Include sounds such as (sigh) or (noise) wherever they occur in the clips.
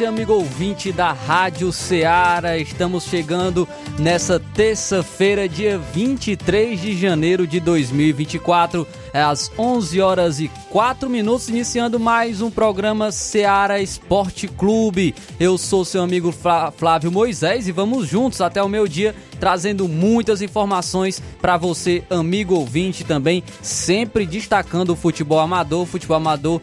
Você, amigo ouvinte da Rádio Ceará. Estamos chegando nessa terça-feira, dia 23 de janeiro de 2024, às 11 horas e 4 minutos, iniciando mais um programa Ceará Esporte Clube. Eu sou seu amigo Flávio Moisés e vamos juntos até o meu dia trazendo muitas informações para você, amigo ouvinte também, sempre destacando o futebol amador. O futebol amador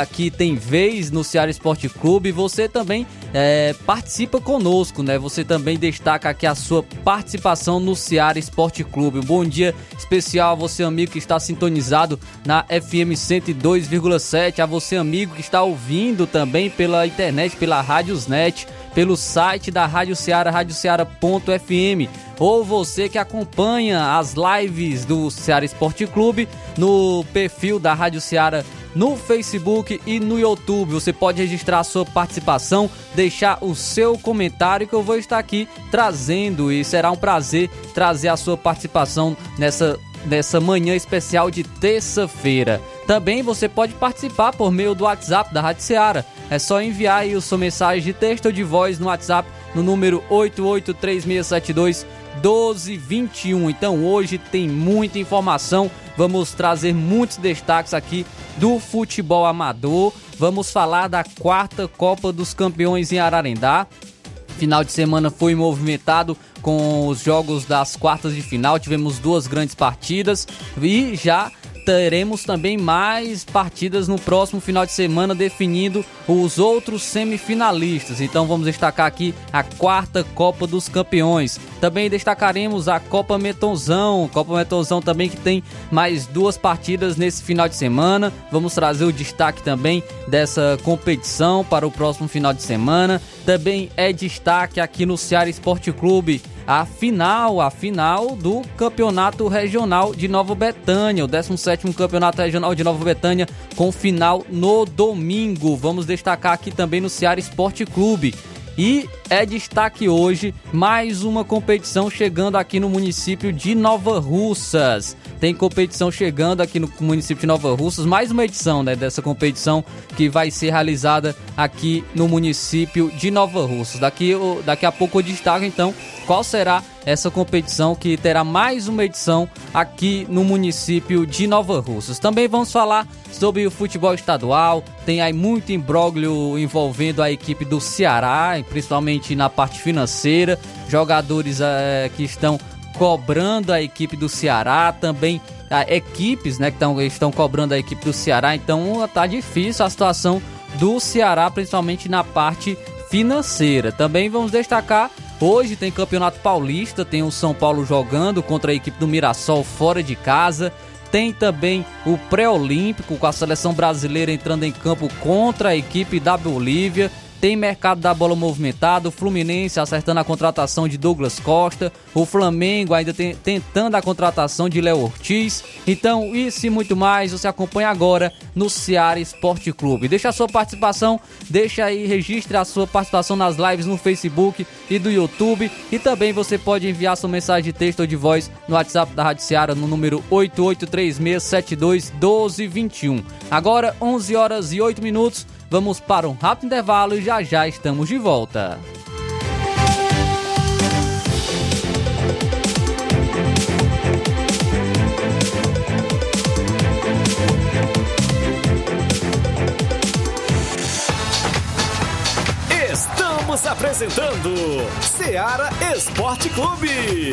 aqui tem vez no Ceará Esporte Clube. Você também é, participa conosco, né? Você também destaca aqui a sua participação no Ceará Esporte Clube. Um bom dia especial a você, amigo, que está sintonizado na FM 102,7. A você, amigo, que está ouvindo também pela internet, pela Rádiosnet pelo site da Rádio Ceará, radioceara.fm, ou você que acompanha as lives do Ceará Esporte Clube no perfil da Rádio Ceará no Facebook e no YouTube. Você pode registrar a sua participação, deixar o seu comentário que eu vou estar aqui trazendo e será um prazer trazer a sua participação nessa nessa manhã especial de terça-feira. Também você pode participar por meio do WhatsApp da Rádio Ceará. É só enviar aí sua mensagem de texto ou de voz no WhatsApp no número 883672 1221. Então hoje tem muita informação, vamos trazer muitos destaques aqui do futebol amador. Vamos falar da quarta Copa dos Campeões em Ararendá. Final de semana foi movimentado com os jogos das quartas de final. Tivemos duas grandes partidas e já teremos também mais partidas no próximo final de semana definindo os outros semifinalistas. Então vamos destacar aqui a quarta Copa dos Campeões. Também destacaremos a Copa Metonzão, Copa Metonzão também que tem mais duas partidas nesse final de semana. Vamos trazer o destaque também dessa competição para o próximo final de semana. Também é destaque aqui no Ceará Esporte Clube a final, a final do Campeonato Regional de Nova Betânia, o 17º Campeonato Regional de Nova Betânia, com final no domingo. Vamos destacar aqui também no Ceará Esporte Clube. E é destaque hoje mais uma competição chegando aqui no município de Nova Russas. Tem competição chegando aqui no município de Nova Russas, mais uma edição né, dessa competição que vai ser realizada aqui no município de Nova Russas. Daqui, daqui a pouco eu destaco então qual será essa competição que terá mais uma edição aqui no município de Nova Russas. Também vamos falar sobre o futebol estadual, tem aí muito imbróglio envolvendo a equipe do Ceará, principalmente na parte financeira, jogadores é, que estão cobrando a equipe do Ceará, também a, equipes né, que tão, estão cobrando a equipe do Ceará, então tá difícil a situação do Ceará, principalmente na parte financeira. Também vamos destacar Hoje tem Campeonato Paulista, tem o São Paulo jogando contra a equipe do Mirassol fora de casa. Tem também o pré-olímpico com a seleção brasileira entrando em campo contra a equipe da Bolívia. Tem mercado da bola movimentado, Fluminense acertando a contratação de Douglas Costa, o Flamengo ainda tem, tentando a contratação de Léo Ortiz. Então, isso e muito mais você acompanha agora no Ceará Esporte Clube. Deixa a sua participação, deixa aí, registre a sua participação nas lives no Facebook e do YouTube. E também você pode enviar sua mensagem de texto ou de voz no WhatsApp da Rádio Ceará no número 8836721221. Agora, 11 horas e 8 minutos. Vamos para um rápido intervalo e já já estamos de volta. Estamos apresentando Seara Esporte Clube.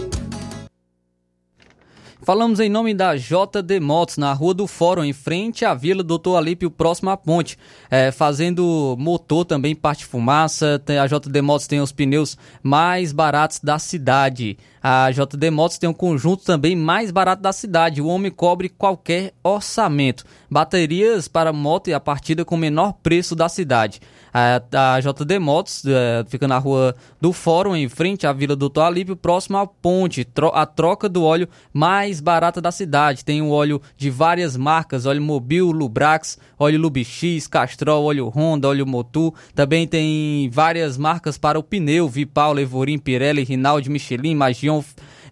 Falamos em nome da JD Motos, na Rua do Fórum, em frente à Vila Doutor Alípio, próximo à ponte. É, fazendo motor também, parte fumaça. A JD Motos tem os pneus mais baratos da cidade. A JD Motos tem um conjunto também mais barato da cidade. O homem cobre qualquer orçamento. Baterias para moto e a partida com o menor preço da cidade. A, a JD Motos é, fica na rua do Fórum, em frente à Vila Doutor Alípio, próximo à ponte. Tro- a troca do óleo mais barata da cidade. Tem o óleo de várias marcas: óleo Mobil, Lubrax, óleo Lubix, Castrol, óleo Honda, óleo Motu. Também tem várias marcas para o pneu: Vipau, Levorim, Pirelli, Rinaldi, Michelin, Magion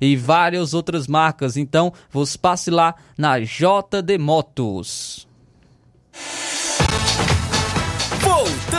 e várias outras marcas. Então, você passe lá na JD Motos.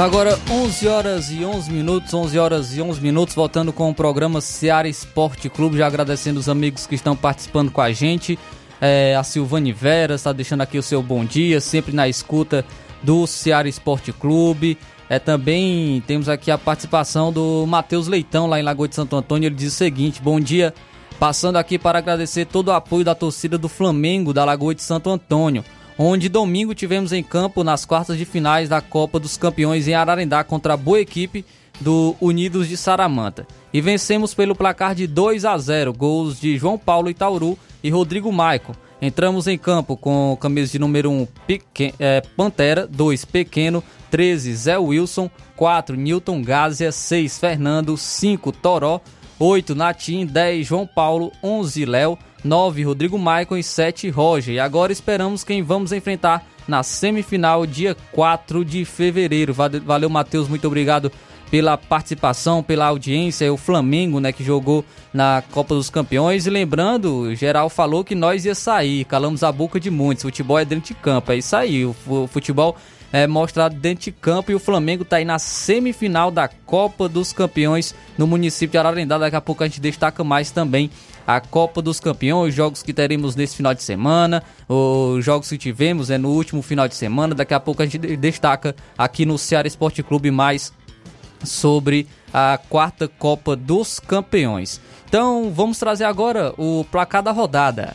Agora 11 horas e 11 minutos, 11 horas e 11 minutos, voltando com o programa Seara Esporte Clube, já agradecendo os amigos que estão participando com a gente. É, a Silvane Vera está deixando aqui o seu bom dia, sempre na escuta do Seara Esporte Clube. É, também temos aqui a participação do Matheus Leitão, lá em Lagoa de Santo Antônio. Ele diz o seguinte: Bom dia, passando aqui para agradecer todo o apoio da torcida do Flamengo da Lagoa de Santo Antônio onde domingo tivemos em campo nas quartas de finais da Copa dos Campeões em Ararendá contra a boa equipe do Unidos de Saramanta. E vencemos pelo placar de 2 a 0, gols de João Paulo Itauru e Rodrigo Maicon. Entramos em campo com camisa de número 1 Pequen é, Pantera, 2 Pequeno, 13 Zé Wilson, 4 Newton Gásia, 6 Fernando, 5 Toró, 8 Natim, 10 João Paulo, 11 Léo, 9 Rodrigo Maicon e 7 Roger. E agora esperamos quem vamos enfrentar na semifinal, dia 4 de fevereiro. Vale- Valeu, Matheus, muito obrigado pela participação, pela audiência. O Flamengo, né, que jogou na Copa dos Campeões. E lembrando, geral falou que nós ia sair. Calamos a boca de muitos. Futebol é dentro de campo. É isso aí. O fu- futebol é mostrado dentro de campo e o Flamengo está aí na semifinal da Copa dos Campeões no município de Ararendá. Daqui a pouco a gente destaca mais também a Copa dos Campeões, jogos que teremos nesse final de semana, os jogos que tivemos é no último final de semana. Daqui a pouco a gente de- destaca aqui no Ceará Esporte Clube mais sobre a quarta Copa dos Campeões. Então vamos trazer agora o placar da rodada.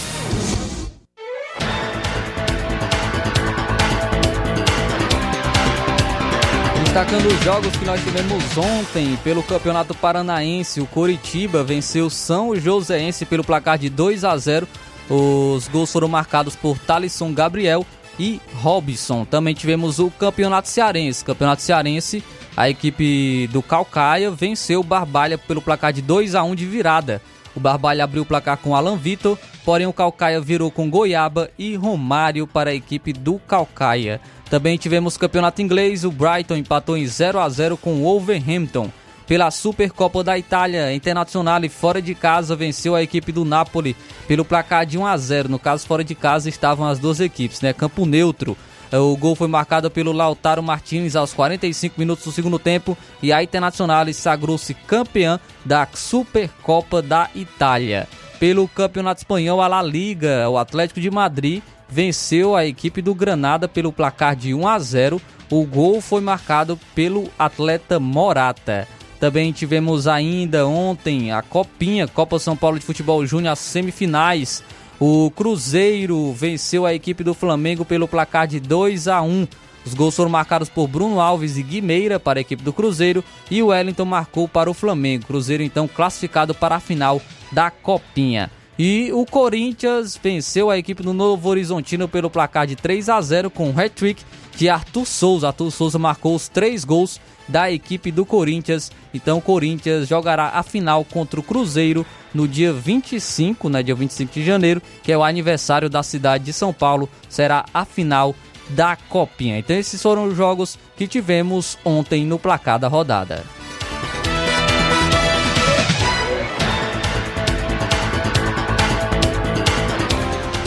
Destacando os jogos que nós tivemos ontem pelo Campeonato Paranaense, o Coritiba venceu São Joséense pelo placar de 2 a 0. Os gols foram marcados por Talisson Gabriel e Robson. Também tivemos o Campeonato Cearense. Campeonato Cearense, a equipe do Calcaia venceu o Barbalha pelo placar de 2 a 1 de virada. O Barbalha abriu o placar com Alan Vitor, porém o Calcaia virou com Goiaba e Romário para a equipe do Calcaia. Também tivemos campeonato inglês, o Brighton empatou em 0 a 0 com o Wolverhampton. Pela Supercopa da Itália Internacional e fora de casa venceu a equipe do Napoli pelo placar de 1 a 0. No caso fora de casa estavam as duas equipes, né? Campo neutro. O gol foi marcado pelo Lautaro Martins aos 45 minutos do segundo tempo e a Internacional sagrou-se campeã da Supercopa da Itália. Pelo Campeonato Espanhol, a La Liga, o Atlético de Madrid venceu a equipe do Granada pelo placar de 1 a 0. O gol foi marcado pelo atleta Morata. Também tivemos ainda ontem a Copinha, Copa São Paulo de Futebol Júnior, as semifinais. O Cruzeiro venceu a equipe do Flamengo pelo placar de 2 a 1. Os gols foram marcados por Bruno Alves e Guimeira para a equipe do Cruzeiro e o Wellington marcou para o Flamengo. Cruzeiro então classificado para a final da Copinha. E o Corinthians venceu a equipe do Novo Horizontino pelo placar de 3 a 0 com um hat-trick de Arthur Souza. Arthur Souza marcou os três gols da equipe do Corinthians. Então o Corinthians jogará a final contra o Cruzeiro no dia 25, né, dia 25 de janeiro, que é o aniversário da cidade de São Paulo. Será a final da Copinha. Então esses foram os jogos que tivemos ontem no placar da rodada.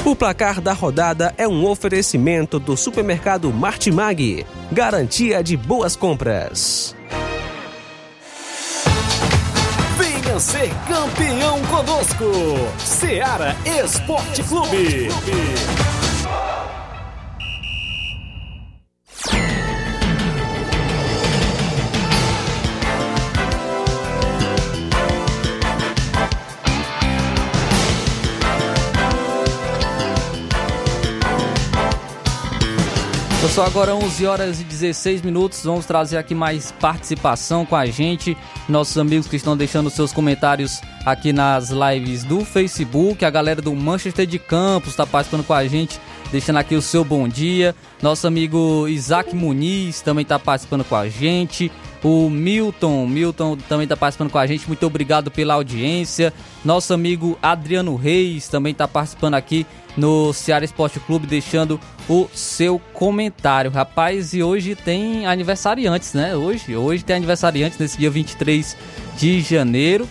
O placar da rodada é um oferecimento do supermercado Martimag. Garantia de boas compras. Venha ser campeão conosco. Seara Esporte Clube. Só agora 11 horas e 16 minutos. Vamos trazer aqui mais participação com a gente. Nossos amigos que estão deixando seus comentários aqui nas lives do Facebook. A galera do Manchester de Campos está participando com a gente, deixando aqui o seu bom dia. Nosso amigo Isaac Muniz também está participando com a gente. O Milton, Milton também está participando com a gente. Muito obrigado pela audiência. Nosso amigo Adriano Reis também está participando aqui no Ceará Esporte Clube, deixando o seu comentário. Rapaz, e hoje tem aniversariantes, né? Hoje, hoje tem aniversariantes nesse dia 23 de janeiro.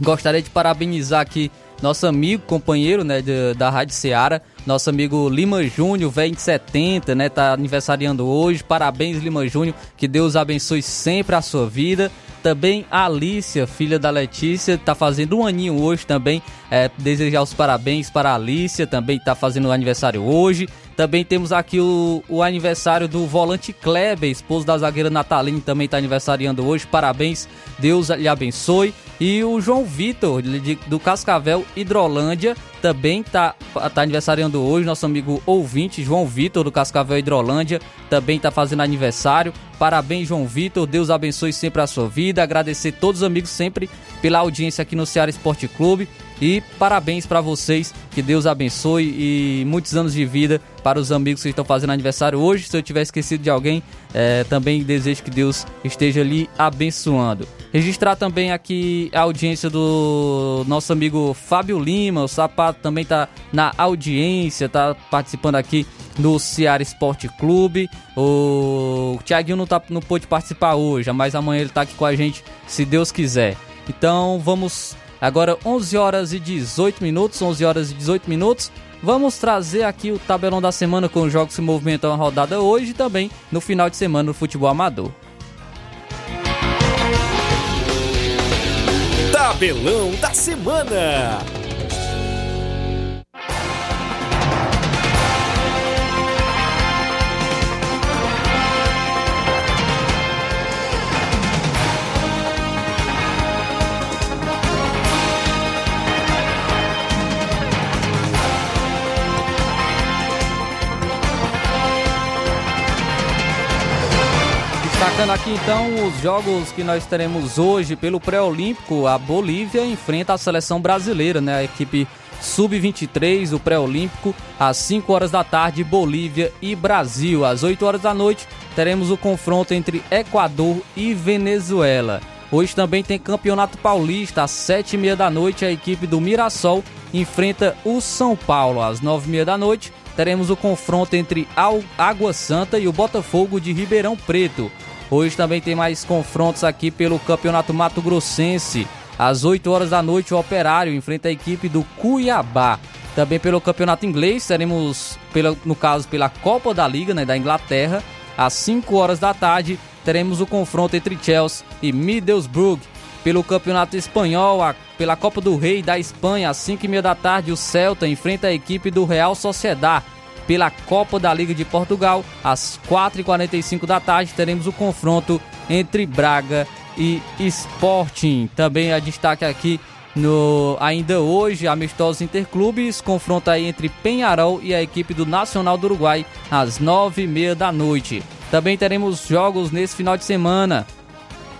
Gostaria de parabenizar aqui nosso amigo, companheiro, né, de, da Rádio Ceará, nosso amigo Lima Júnior, velho de 70, né, tá aniversariando hoje. Parabéns, Lima Júnior, que Deus abençoe sempre a sua vida. Também a Alicia, filha da Letícia, está fazendo um aninho hoje também. É, desejar os parabéns para a Alicia, também está fazendo aniversário hoje. Também temos aqui o, o aniversário do volante Kleber, esposo da zagueira Nataline, também está aniversariando hoje. Parabéns, Deus lhe abençoe. E o João Vitor, do Cascavel Hidrolândia, também está tá aniversariando hoje. Nosso amigo ouvinte, João Vitor, do Cascavel Hidrolândia, também está fazendo aniversário. Parabéns, João Vitor. Deus abençoe sempre a sua vida. Agradecer todos os amigos sempre pela audiência aqui no Ceará Esporte Clube. E parabéns para vocês, que Deus abençoe e muitos anos de vida para os amigos que estão fazendo aniversário hoje. Se eu tiver esquecido de alguém, é, também desejo que Deus esteja ali abençoando. Registrar também aqui a audiência do nosso amigo Fábio Lima, o Sapato também está na audiência, está participando aqui no Ceará Esporte Clube. O Thiaguinho não, tá, não pôde participar hoje, mas amanhã ele está aqui com a gente, se Deus quiser. Então vamos Agora 11 horas e 18 minutos, 11 horas e 18 minutos. Vamos trazer aqui o tabelão da semana com os jogos que movimentam a rodada hoje e também no final de semana no futebol amador. Tabelão da semana. Destacando aqui então os jogos que nós teremos hoje pelo pré-olímpico, a Bolívia enfrenta a seleção brasileira, né? A equipe sub-23, o pré-olímpico, às 5 horas da tarde, Bolívia e Brasil. Às 8 horas da noite, teremos o confronto entre Equador e Venezuela. Hoje também tem Campeonato Paulista, às 7 e meia da noite, a equipe do Mirassol enfrenta o São Paulo. Às 9 e meia da noite, teremos o confronto entre Água Santa e o Botafogo de Ribeirão Preto. Hoje também tem mais confrontos aqui pelo Campeonato Mato Grossense. Às 8 horas da noite, o Operário enfrenta a equipe do Cuiabá. Também pelo Campeonato Inglês, teremos, pela, no caso, pela Copa da Liga né, da Inglaterra. Às 5 horas da tarde, teremos o confronto entre Chelsea e Middlesbrough. Pelo Campeonato Espanhol, a, pela Copa do Rei da Espanha, às 5 e meia da tarde, o Celta enfrenta a equipe do Real Sociedad. Pela Copa da Liga de Portugal, às 4h45 da tarde, teremos o confronto entre Braga e Sporting. Também a destaque aqui no ainda hoje, amistosos interclubes, confronto aí entre Penharol e a equipe do Nacional do Uruguai às nove e meia da noite. Também teremos jogos nesse final de semana.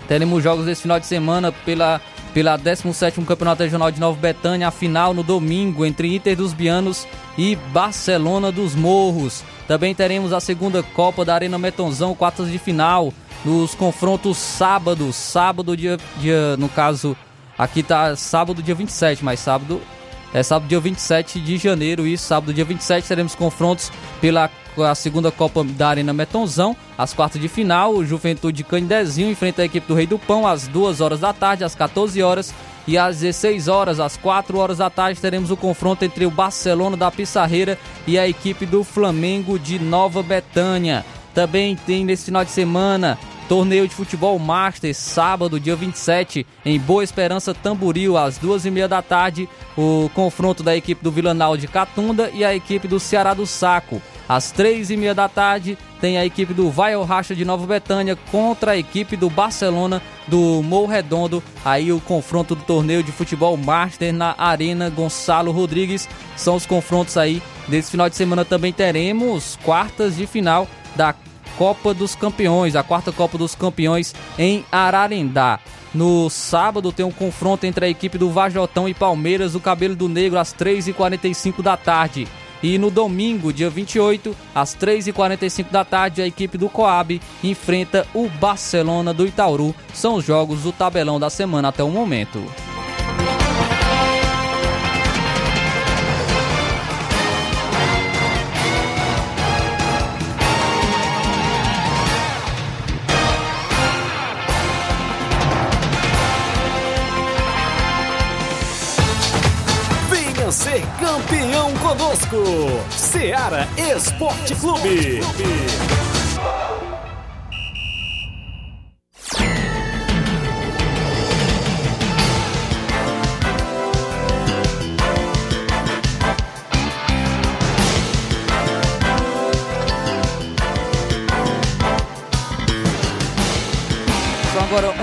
Teremos jogos nesse final de semana pela, pela 17º Campeonato Regional de Nova Betânia, a final no domingo entre Inter dos Bianos e Barcelona dos Morros. Também teremos a segunda Copa da Arena Metonzão, quartas de final, nos confrontos sábado, sábado dia, dia no caso, aqui tá sábado dia 27, mas sábado é sábado dia 27 de janeiro e sábado dia 27 teremos confrontos pela a segunda Copa da Arena Metonzão, às quartas de final, o Juventude Canidezinho enfrenta a equipe do Rei do Pão às 2 horas da tarde, às 14 horas e às 16 horas, às 4 horas da tarde, teremos o confronto entre o Barcelona da Pissarreira e a equipe do Flamengo de Nova Betânia. Também tem nesse final de semana Torneio de Futebol Master, sábado, dia 27, em Boa Esperança, Tamboril, às duas e meia da tarde, o confronto da equipe do Vilanal de Catunda e a equipe do Ceará do Saco. Às três e meia da tarde, tem a equipe do Vai Racha de Nova Betânia contra a equipe do Barcelona do Morro Redondo. Aí o confronto do torneio de futebol Master na Arena Gonçalo Rodrigues. São os confrontos aí desse final de semana. Também teremos quartas de final da Copa dos Campeões, a quarta Copa dos Campeões em Ararendá. No sábado tem um confronto entre a equipe do Vajotão e Palmeiras, o Cabelo do Negro, às 3h45 da tarde. E no domingo, dia 28, às 3h45 da tarde, a equipe do Coab enfrenta o Barcelona do Itauru. São os jogos do tabelão da semana até o momento. Conosco. Seara Esporte Clube.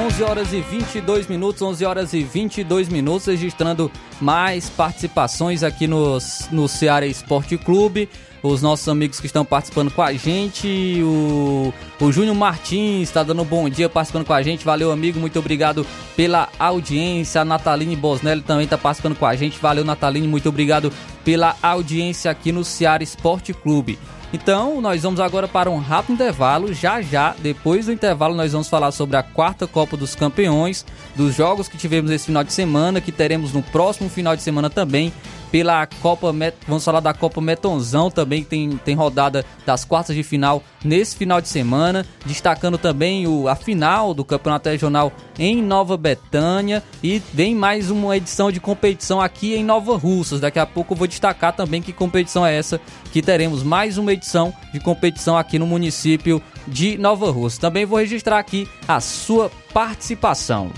11 horas e 22 minutos, 11 horas e 22 minutos, registrando mais participações aqui no, no Ceará Esporte Clube. Os nossos amigos que estão participando com a gente, o, o Júnior Martins está dando um bom dia participando com a gente. Valeu, amigo, muito obrigado pela audiência. A Nataline Bosnelli também está participando com a gente. Valeu, Nataline, muito obrigado pela audiência aqui no Ceará Esporte Clube. Então, nós vamos agora para um rápido intervalo. Já já, depois do intervalo, nós vamos falar sobre a quarta Copa dos Campeões, dos jogos que tivemos esse final de semana, que teremos no próximo final de semana também pela Copa, vamos falar da Copa Metonzão também, que tem, tem rodada das quartas de final nesse final de semana, destacando também o, a final do Campeonato Regional em Nova Betânia e vem mais uma edição de competição aqui em Nova Russas. Daqui a pouco eu vou destacar também que competição é essa, que teremos mais uma edição de competição aqui no município de Nova Russa. Também vou registrar aqui a sua participação.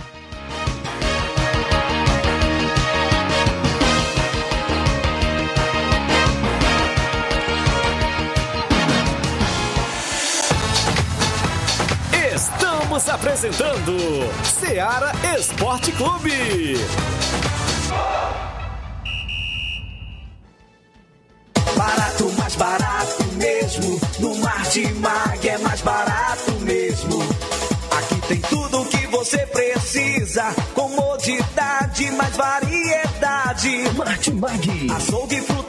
apresentando Seara Esporte Clube. Barato, mais barato mesmo. No Mar Mag é mais barato mesmo. Aqui tem tudo o que você precisa. Comodidade, mais variedade. Marte Mag. e fruta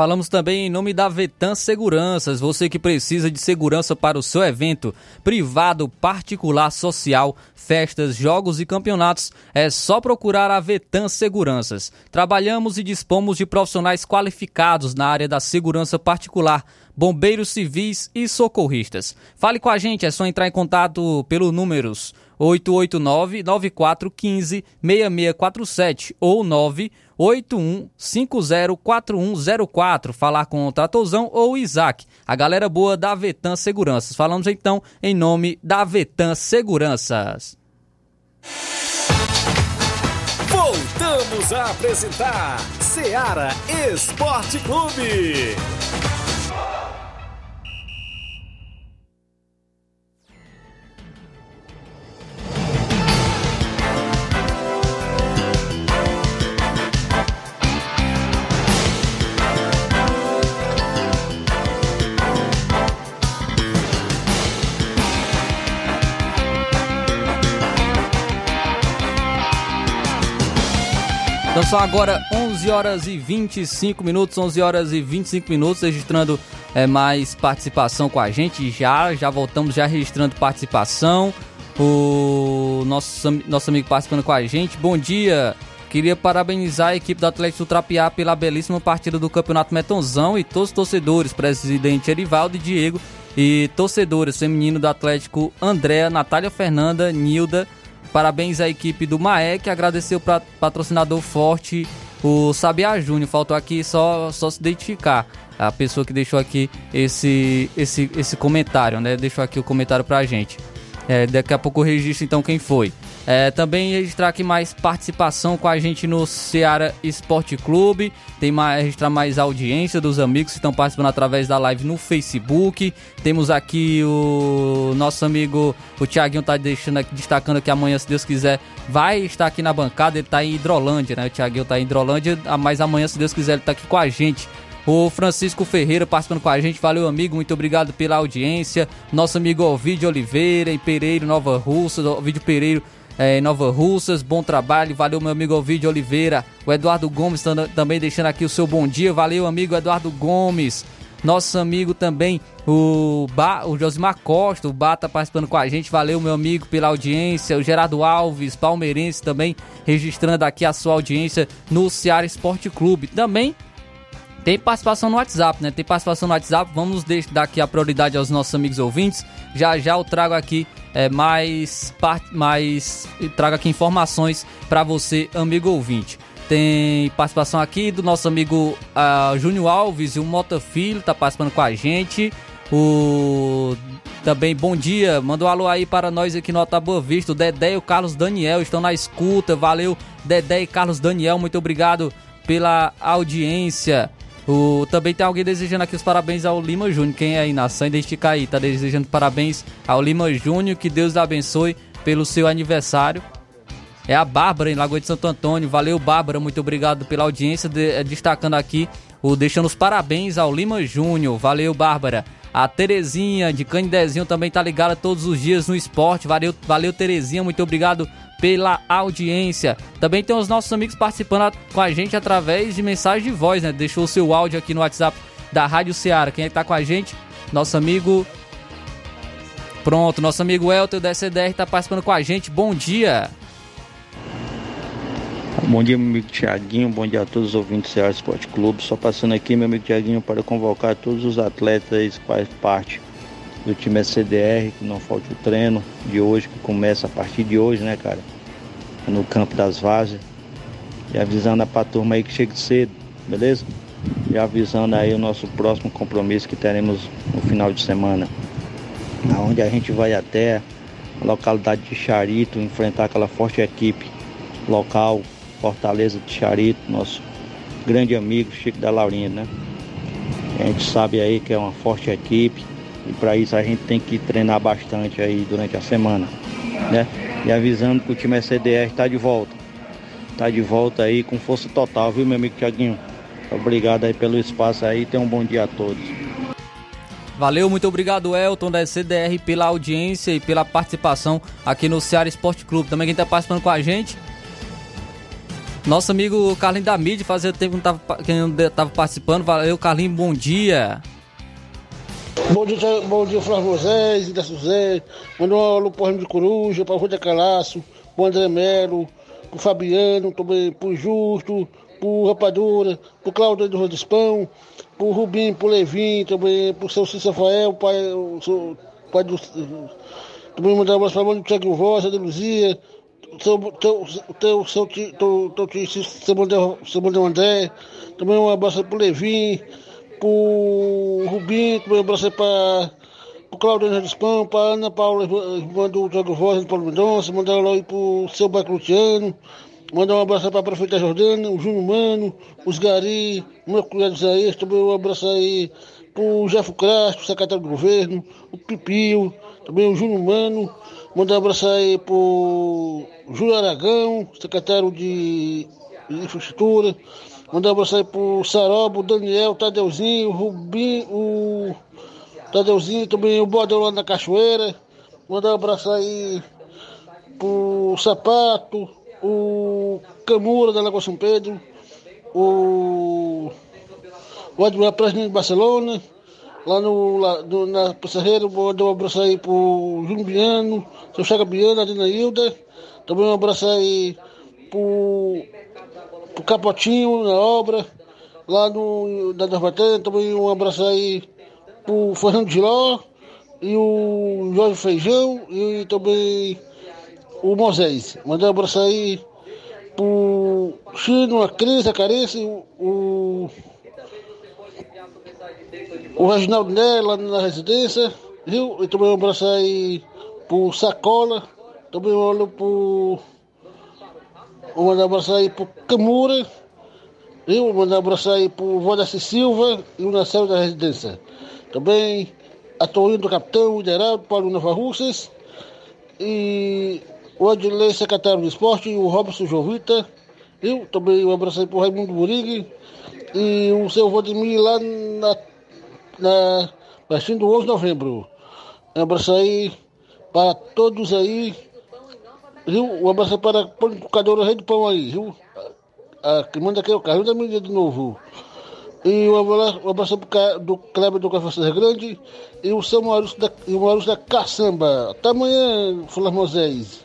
Falamos também em nome da Vetan Seguranças. Você que precisa de segurança para o seu evento privado, particular, social, festas, jogos e campeonatos, é só procurar a Vetan Seguranças. Trabalhamos e dispomos de profissionais qualificados na área da segurança particular, bombeiros civis e socorristas. Fale com a gente, é só entrar em contato pelo números 889-9415-6647 ou 981504104. Falar com o Tratozão ou Isaac, a galera boa da Vetan Seguranças. Falamos então em nome da Vetan Seguranças. Voltamos a apresentar Seara Esporte Clube. São agora 11 horas e 25 minutos, 11 horas e 25 minutos, registrando é, mais participação com a gente. Já, já voltamos já registrando participação. O nosso, nosso amigo participando com a gente. Bom dia. Queria parabenizar a equipe do Atlético do Trapiá pela belíssima partida do Campeonato Metonzão e todos os torcedores, presidente Erivaldo e Diego, e torcedores feminino do Atlético Andréa, Natália Fernanda, Nilda, Parabéns à equipe do Maek, agradecer o patrocinador forte, o Sabiá Júnior. Faltou aqui só, só se identificar. A pessoa que deixou aqui esse, esse, esse comentário, né? Deixou aqui o comentário pra gente. É, daqui a pouco eu registro então quem foi. É, também registrar aqui mais participação com a gente no Ceará Esporte Clube. Tem mais, registrar mais audiência dos amigos que estão participando através da live no Facebook. Temos aqui o nosso amigo, o Thiaguinho tá deixando aqui, destacando que amanhã, se Deus quiser, vai estar aqui na bancada. Ele tá em Hidrolândia, né? O Thiaguinho tá em Hidrolândia, mas amanhã, se Deus quiser, ele tá aqui com a gente. O Francisco Ferreira participando com a gente. Valeu, amigo. Muito obrigado pela audiência. Nosso amigo Ovidio Oliveira, em Pereiro, Nova Russa. Ovidio Pereiro é, em Nova Russas. Bom trabalho, valeu meu amigo Ovidio Oliveira. O Eduardo Gomes também deixando aqui o seu bom dia. Valeu, amigo Eduardo Gomes. Nosso amigo também, o, ba, o Josimar Costa, o Bá tá participando com a gente. Valeu, meu amigo, pela audiência. O Gerardo Alves, palmeirense, também registrando aqui a sua audiência no Ceará Esporte Clube. Também tem participação no WhatsApp, né? Tem participação no WhatsApp. Vamos dar aqui a prioridade aos nossos amigos ouvintes. Já já eu trago aqui é, mais, mais. Trago aqui informações para você, amigo ouvinte. Tem participação aqui do nosso amigo uh, Júnior Alves o Mota Filho, tá participando com a gente. O também bom dia, manda um alô aí para nós aqui no Boa Vista. O Dedé e o Carlos Daniel estão na escuta. Valeu, Dedé e Carlos Daniel, muito obrigado pela audiência. O, também tem alguém desejando aqui os parabéns ao Lima Júnior. Quem é aí, nação, identifica aí. Tá desejando parabéns ao Lima Júnior. Que Deus abençoe pelo seu aniversário. É a Bárbara em Lagoa de Santo Antônio. Valeu, Bárbara. Muito obrigado pela audiência. De, é, destacando aqui, o deixando os parabéns ao Lima Júnior. Valeu, Bárbara. A Terezinha de Canidezinho também tá ligada todos os dias no esporte. Valeu, valeu Terezinha. Muito obrigado pela audiência. Também tem os nossos amigos participando com a gente através de mensagem de voz, né? Deixou o seu áudio aqui no WhatsApp da Rádio Ceará. Quem é está com a gente? Nosso amigo. Pronto, nosso amigo Elton da SDR está participando com a gente. Bom dia. Bom dia, meu amigo Tiaguinho. Bom dia a todos os ouvintes do Ceará Esporte Clube. Só passando aqui, meu amigo Tiaguinho, para convocar todos os atletas que fazem parte do time SCDR, que não falte o treino de hoje, que começa a partir de hoje, né, cara? No campo das Vazes. E avisando a turma aí que chegue cedo, beleza? E avisando aí o nosso próximo compromisso que teremos no final de semana. Onde a gente vai até a localidade de Charito enfrentar aquela forte equipe local, Fortaleza de Charito, nosso grande amigo Chico da Laurinha, né? A gente sabe aí que é uma forte equipe e para isso a gente tem que treinar bastante aí durante a semana, né? E avisando que o time SDR está de volta. Está de volta aí com força total, viu, meu amigo Tiaguinho? Obrigado aí pelo espaço aí, tenham um bom dia a todos. Valeu, muito obrigado, Elton, da CDR, pela audiência e pela participação aqui no Ceará Esporte Clube. Também quem está participando com a gente, nosso amigo Carlinhos da Mídia, fazia tempo que não estava participando. Valeu, Carlinhos, bom dia. Bom dia, bom dia, Flávio Moisés, da Suzé. Alô pro de Coruja, para o Rúdia Calaço, pro André Melo, pro Fabiano, também pro Justo, pro Rapadura, pro Claudio do Rodispão, pro Rubim, pro Levin, também pro seu Cícero Rafael, pai, o seu, pai do. Também mandar um abraço para o Tiago Rosa, de Luzia, teu, seu, modelo André, também um abraço pro Levin, pro Rubim, também um abraço para o Claudio Henrique para Ana Paula, irmã do Tiago do Paulo Mendonça, mandar um alô pro seu Baclutiano, mandar um abraço para a prefeita Jordana, o Júnior Mano, os Gari, meu cunhado Isaías, também um abraço aí pro Jefo Crasto, secretário do governo, o Pipio, também o Júnior Mano, mandar um abraço aí pro Júlio Aragão, secretário de Infraestrutura, mandar um abraço aí pro Sarobo, Daniel, Tadeuzinho, o Rubim, o Tadeuzinho, também o Bordel lá na Cachoeira, mandar um abraço aí pro Sapato, o Camura da Lagoa São Pedro, o, o Admiral Presidente de Barcelona, lá no, lá, no, na Passareira, vou dar um abraço aí pro Júnior Biano, seu Chaga Biano, a Dina Hilda, também um abraço aí pro, pro Capotinho na obra, lá no, da Darbatana, também um abraço aí pro Fernando Giló e o Jorge Feijão e também o Moisés. Mandar um abraço aí pro Chino, a Cris, a Carice, o, o Reginaldo Né, lá na residência, viu? E também um abraço aí pro Sacola, também olho pro. Vou mandar um abraço aí pro Camura, viu? Vou mandar um abraço aí pro Vodaci Silva e o Nacel da residência. Também a Torinho do Capitão, o Geraldo, Paulo Nova Russas e o Adilei, secretário de esporte, e o Robson Jovita, eu também um abraço aí pro Raimundo Burig e o seu Vladimir lá na, na pertinho do 11 de novembro. Um abraço aí para todos aí, viu? Um abraço para o Cador Rei do Pão aí, viu? A, que manda aqui é o carro da mídia de novo. E um abraço, um abraço pro, do Kleber do Café Grande e o seu Maurício da, e o Maurício da Caçamba. Até amanhã, Flávio Moisés.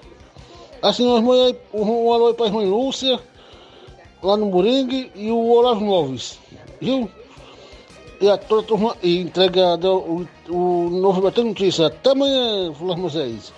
Assim, nós mandamos um alô para a irmã Lúcia, lá no Moringue, e o Olavo Noves, viu? E a toda a turma, e entrega o, o novo Batendo Notícia. Até amanhã, Flávio Moisés.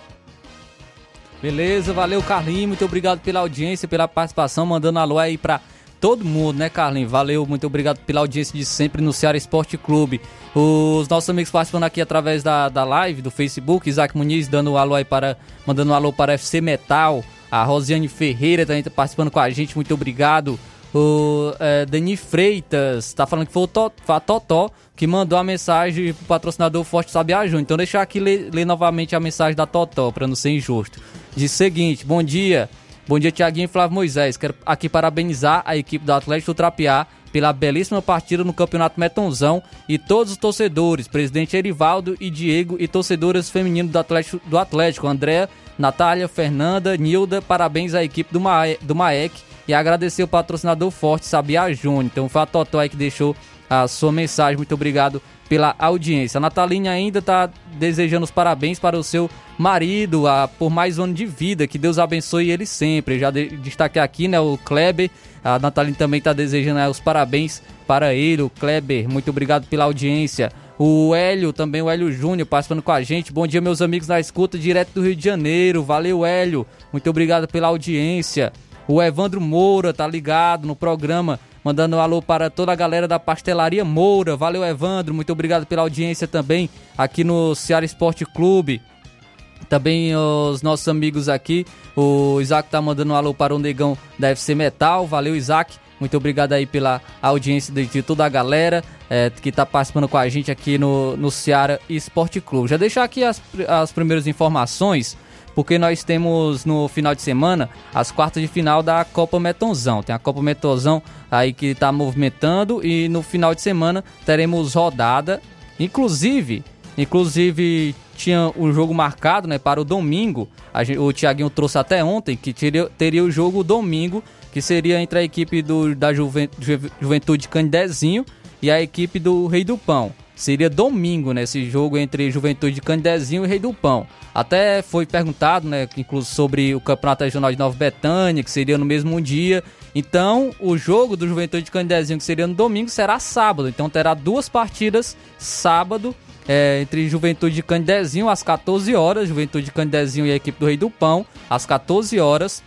Beleza, valeu Carlinhos, muito obrigado pela audiência, pela participação, mandando alô aí para todo mundo, né, Carlinhos? Valeu, muito obrigado pela audiência de sempre no Ceará Esporte Clube. Os nossos amigos participando aqui através da, da live, do Facebook, Isaac Muniz dando alô aí para. mandando alô para FC Metal. A Rosiane Ferreira também tá participando com a gente, muito obrigado. O é, Dani Freitas tá falando que foi, o Totó que mandou a mensagem pro patrocinador Forte Sabiá Júnior. Então deixar aqui ler, ler novamente a mensagem da Totó, para não ser injusto. Diz o seguinte: Bom dia. Bom dia, Tiaguinho e Flávio Moisés. Quero aqui parabenizar a equipe do Atlético do Trapiá pela belíssima partida no Campeonato Metonzão e todos os torcedores, presidente Erivaldo e Diego e torcedoras femininas do Atlético, do Atlético Andréa, Natália, Fernanda, Nilda, parabéns à equipe do, Mae, do Maek e agradecer o patrocinador forte, Sabia Júnior. Então foi a Totó aí que deixou a sua mensagem. Muito obrigado pela audiência. A Natalinha ainda está desejando os parabéns para o seu marido a, por mais um ano de vida. Que Deus abençoe ele sempre. Já de, destaquei aqui, né, o Kleber. A Natalinha também está desejando né, os parabéns para ele, o Kleber. Muito obrigado pela audiência. O Hélio, também o Hélio Júnior, participando com a gente. Bom dia, meus amigos na escuta, direto do Rio de Janeiro. Valeu, Hélio. Muito obrigado pela audiência. O Evandro Moura tá ligado no programa Mandando um alô para toda a galera da Pastelaria Moura. Valeu, Evandro. Muito obrigado pela audiência também aqui no Ceará Esporte Clube. Também os nossos amigos aqui. O Isaac tá mandando um alô para o Negão da FC Metal. Valeu, Isaac. Muito obrigado aí pela audiência de, toda a galera é, que está participando com a gente aqui no, no Ceará Esporte Clube. Já deixar aqui as, as primeiras informações, porque nós temos no final de semana as quartas de final da Copa Metonzão. Tem a Copa Metonzão aí que está movimentando e no final de semana teremos rodada. Inclusive, inclusive tinha o um jogo marcado né, para o domingo. Gente, o Thiaguinho trouxe até ontem que teria, teria o jogo domingo que seria entre a equipe do, da Juve, Juventude Candezinho e a equipe do Rei do Pão. Seria domingo, né, esse jogo entre Juventude Candezinho e Rei do Pão. Até foi perguntado, né, inclusive sobre o Campeonato Regional de Nova Betânia, que seria no mesmo dia. Então, o jogo do Juventude Candezinho, que seria no domingo, será sábado. Então, terá duas partidas sábado é, entre Juventude de Candezinho às 14 horas, Juventude de Candezinho e a equipe do Rei do Pão às 14 horas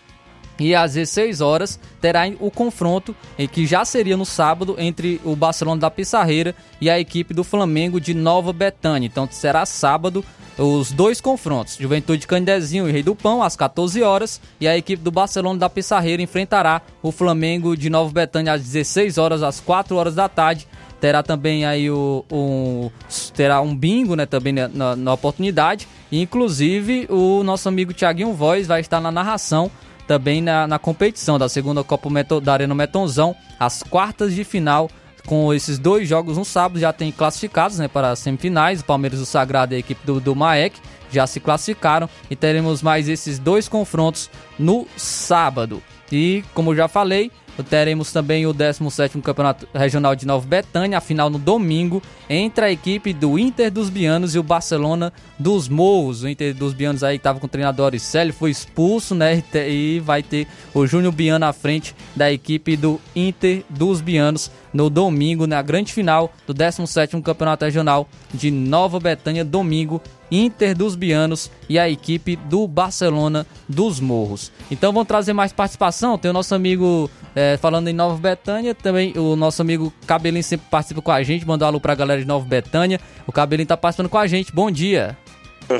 e às 16 horas terá o confronto que já seria no sábado entre o Barcelona da Pissarreira e a equipe do Flamengo de Nova Betânia. Então será sábado os dois confrontos. Juventude Candezinho e Rei do Pão às 14 horas e a equipe do Barcelona da Pissarreira enfrentará o Flamengo de Nova Betânia às 16 horas às 4 horas da tarde. Terá também aí o, um, terá um bingo, né, também na, na oportunidade. E, inclusive o nosso amigo Thiaguinho Voz vai estar na narração também na, na competição da segunda Copa Meto, da Arena Metonzão, as quartas de final com esses dois jogos no sábado já tem classificados né, para as semifinais. O Palmeiras do Sagrado e a equipe do, do Maek já se classificaram e teremos mais esses dois confrontos no sábado. E como já falei, Teremos também o 17º Campeonato Regional de Nova Betânia, a final no domingo, entre a equipe do Inter dos Bianos e o Barcelona dos Morros. O Inter dos Bianos aí estava com o treinador Auricélio, foi expulso, né? E vai ter o Júnior Biano à frente da equipe do Inter dos Bianos no domingo, na grande final do 17º Campeonato Regional de Nova Betânia, domingo, Inter dos Bianos e a equipe do Barcelona dos Morros. Então vamos trazer mais participação. Tem o nosso amigo é, falando em Nova Betânia, também o nosso amigo Cabelinho sempre participa com a gente. Mandar um alô pra galera de Nova Betânia. O Cabelinho tá participando com a gente. Bom dia.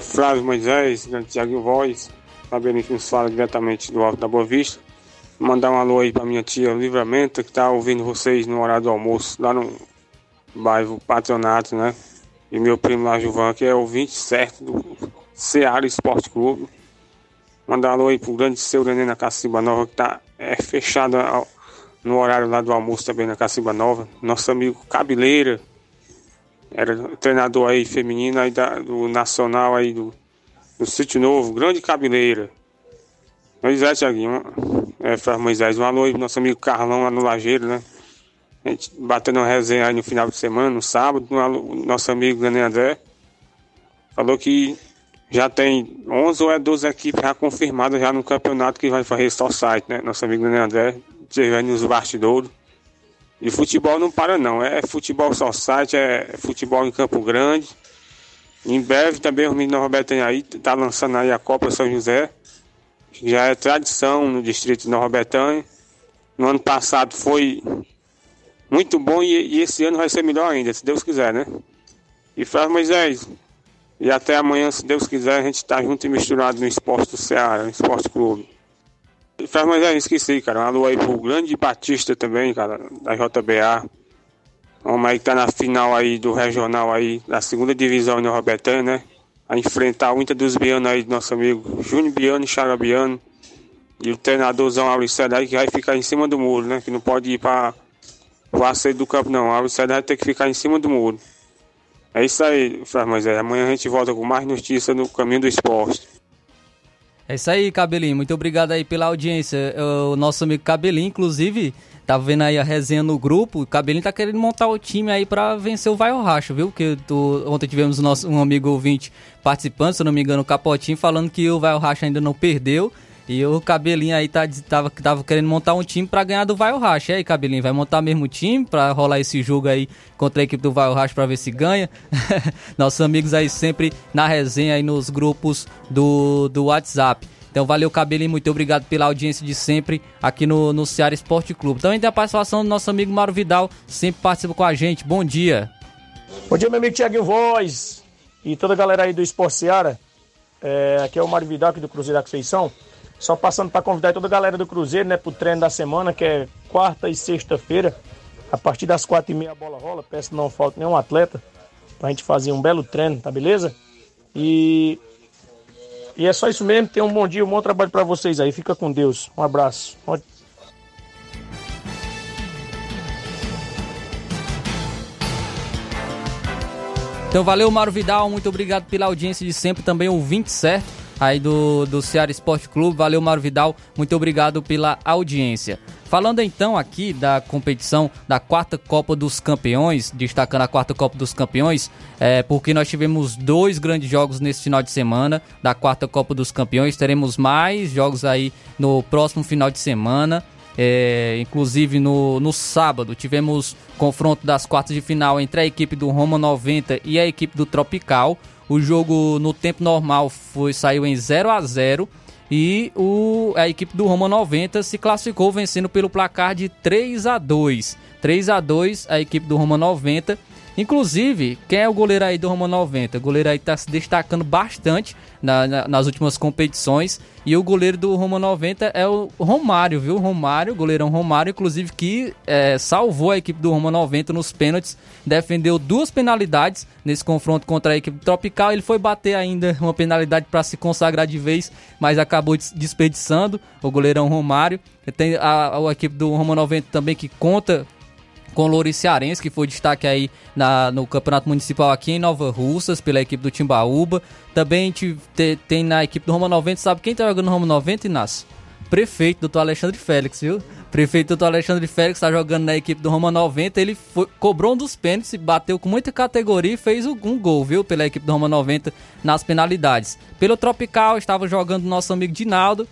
Flávio Moisés, Tiago Voz. Cabelinho que nos fala diretamente do Alto da Boa Vista. Mandar um alô aí pra minha tia Livramento, que tá ouvindo vocês no horário do almoço, lá no bairro Patronato, né? E meu primo lá, Gilvan, que é ouvinte certo do Ceará Esporte Clube. Mandar um alô aí pro grande seu Nenê na Caciba Nova, que tá é, fechado no horário lá do almoço também na Caciba Nova. Nosso amigo Cabeleira, era treinador aí feminino aí da, do Nacional aí do, do Sítio Novo, grande Cabeleira. Moisés, Tiaguinho, é, Flávio Moisés, um alô aí nosso amigo Carlão lá no Lajeiro, né? A gente batendo uma resenha aí no final de semana, no sábado, no, nosso amigo Daniel André falou que já tem 11 ou é 12 equipes já confirmadas já no campeonato que vai fazer só site, né? Nosso amigo Daniel André, estiver nos bastidores. E futebol não para não, é futebol só site, é futebol em Campo Grande. Em breve também o menino Roberto aí tá lançando aí a Copa São José. Já é tradição no distrito de Nova Betânia. No ano passado foi muito bom e, e, esse ano vai ser melhor ainda, se Deus quiser, né? E Flávio Moisés, e até amanhã, se Deus quiser, a gente tá junto e misturado no esporte do Ceará, no esporte clube. E Flávio Moisés, esqueci, cara, um alô aí pro grande Batista também, cara, da JBA. Vamos aí que tá na final aí do regional aí, da segunda divisão de Robertão, né? A enfrentar o Inter dos Bianos aí, nosso amigo Júnior Biano e Chara Biano. E o treinadorzão Auricélio aí que vai ficar em cima do muro, né? Que não pode ir para o aceito do campo, não. A Auricélio vai ter que ficar em cima do muro. É isso aí, Flávio Moisés. Amanhã a gente volta com mais notícias no caminho do esporte. É isso aí, Cabelinho. Muito obrigado aí pela audiência. O nosso amigo Cabelinho, inclusive, tá vendo aí a resenha no grupo. O Cabelinho tá querendo montar o time aí para vencer o Vai ao Racho, viu? Que tu, ontem tivemos o nosso, um amigo ouvinte participando, se não me engano, o Capotinho, falando que o Vai ao Racho ainda não perdeu. E o Cabelinho aí tá, tava, tava querendo montar um time para ganhar do Vai Racha. E aí, Cabelinho, vai montar mesmo time para rolar esse jogo aí contra a equipe do Vai Racha para ver se ganha? (laughs) Nossos amigos aí sempre na resenha aí nos grupos do, do WhatsApp. Então valeu, Cabelinho, muito obrigado pela audiência de sempre aqui no, no Ceará Esporte Clube. Também tem a participação do nosso amigo Mauro Vidal, sempre participa com a gente. Bom dia. Bom dia, meu amigo Tiaguinho Voz e toda a galera aí do Esporte Ceará. É, aqui é o Mário Vidal aqui do Cruzeiro da Conceição. Só passando para convidar toda a galera do Cruzeiro, né, pro treino da semana, que é quarta e sexta-feira. A partir das quatro e meia a bola rola. Peço que não falte nenhum atleta pra gente fazer um belo treino, tá beleza? E e é só isso mesmo. Tenham um bom dia, um bom trabalho para vocês aí. Fica com Deus. Um abraço. Então valeu, Mauro Vidal, muito obrigado pela audiência de sempre, também ouvinte certo aí do, do Ceará Esporte Clube. Valeu, Mauro Vidal, muito obrigado pela audiência. Falando então aqui da competição da quarta Copa dos Campeões, destacando a quarta Copa dos Campeões, é, porque nós tivemos dois grandes jogos nesse final de semana da quarta Copa dos Campeões. Teremos mais jogos aí no próximo final de semana. É, inclusive no, no sábado tivemos confronto das quartas de final entre a equipe do Roma 90 e a equipe do Tropical. O jogo no tempo normal foi saiu em 0 a 0 e o, a equipe do Roma 90 se classificou vencendo pelo placar de 3 a 2. 3 a 2 a equipe do Roma 90 Inclusive, quem é o goleiro aí do Roma 90? O goleiro aí tá se destacando bastante na, na, nas últimas competições. E o goleiro do Roma 90 é o Romário, viu? Romário, goleirão Romário, inclusive que é, salvou a equipe do Roma 90 nos pênaltis. Defendeu duas penalidades nesse confronto contra a equipe tropical. Ele foi bater ainda uma penalidade para se consagrar de vez, mas acabou desperdiçando o goleirão Romário. Tem a, a, a equipe do Roma 90 também que conta com o Loures Cearense, que foi destaque aí na, no Campeonato Municipal aqui em Nova Russas, pela equipe do Timbaúba. Também te, te, tem na equipe do Roma 90, sabe quem tá jogando no Roma 90, Inácio? Prefeito, doutor Alexandre Félix, viu? Prefeito doutor Alexandre Félix está jogando na equipe do Roma 90. Ele foi, cobrou um dos pênaltis, bateu com muita categoria e fez um gol, viu? Pela equipe do Roma 90 nas penalidades. Pelo Tropical estava jogando nosso amigo Dinaldo.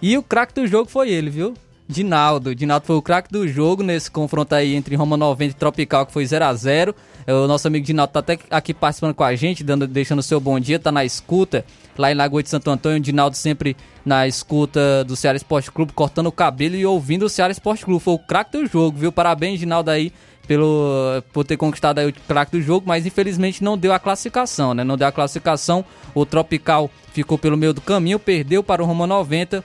E o craque do jogo foi ele, viu? Dinaldo. Dinaldo foi o craque do jogo nesse confronto aí entre Roma 90 e Tropical, que foi 0 a 0 é, O nosso amigo Dinaldo tá até aqui participando com a gente, dando, deixando seu bom dia, tá na escuta. Lá em Lagoa de Santo Antônio, Dinaldo sempre na escuta do Ceará Esporte Clube, cortando o cabelo e ouvindo o Ceará Esporte Clube. Foi o craque do jogo, viu? Parabéns, Dinaldo, aí, pelo, por ter conquistado aí o craque do jogo, mas infelizmente não deu a classificação, né? Não deu a classificação. O Tropical ficou pelo meio do caminho, perdeu para o Roma 90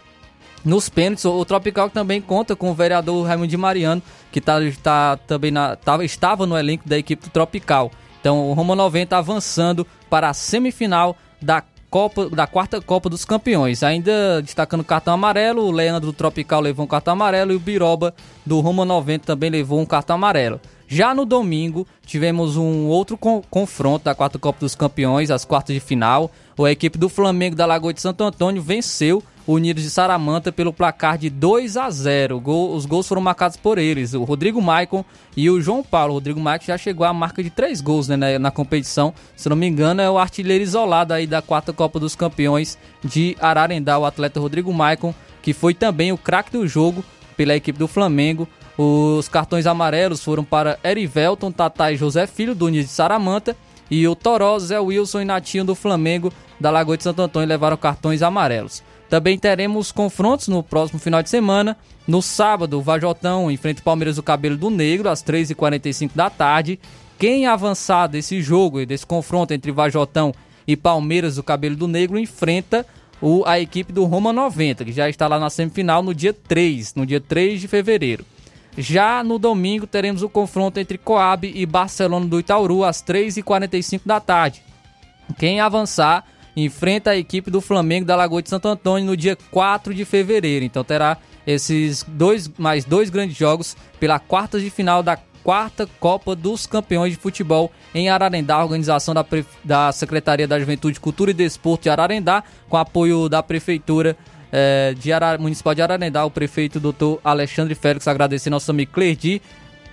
nos pênaltis, o Tropical também conta com o vereador Raimundo de Mariano, que tá, tá também na, tava, estava no elenco da equipe do Tropical. Então o Roma 90 avançando para a semifinal da Copa, da quarta Copa dos Campeões. Ainda destacando o cartão amarelo, o Leandro do Tropical levou um cartão amarelo e o Biroba do Roma 90 também levou um cartão amarelo. Já no domingo, tivemos um outro confronto da quarta Copa dos Campeões, as quartas de final. A equipe do Flamengo da Lagoa de Santo Antônio venceu Unidos de Saramanta pelo placar de 2 a 0. Gol, os gols foram marcados por eles, o Rodrigo Maicon e o João Paulo. O Rodrigo Maicon já chegou à marca de 3 gols né, na, na, competição. Se não me engano, é o artilheiro isolado aí da quarta Copa dos Campeões de Ararendá, o atleta Rodrigo Maicon, que foi também o craque do jogo pela equipe do Flamengo. Os cartões amarelos foram para Erivelton, Tatá e José Filho, do Unidos de Saramanta. E o Toró, Zé Wilson e Natinho do Flamengo, da Lagoa de Santo Antônio, levaram cartões amarelos. Também teremos confrontos no próximo final de semana. No sábado, o Vajotão enfrenta o Palmeiras do Cabelo do Negro, às 3h45 da tarde. Quem avançar desse jogo e desse confronto entre Vajotão e Palmeiras do Cabelo do Negro enfrenta o, a equipe do Roma 90, que já está lá na semifinal no dia 3, no dia 3 de fevereiro. Já no domingo teremos o confronto entre Coab e Barcelona do Itauru às 3h45 da tarde. Quem avançar enfrenta a equipe do Flamengo da Lagoa de Santo Antônio no dia 4 de fevereiro. Então terá esses dois mais dois grandes jogos pela quarta de final da quarta Copa dos Campeões de Futebol em Ararendá, organização da, da Secretaria da Juventude, Cultura e Desporto de Ararendá, com apoio da Prefeitura eh, de Municipal de Ararendá, o prefeito doutor Alexandre Félix, agradecer nosso amigo Clerdi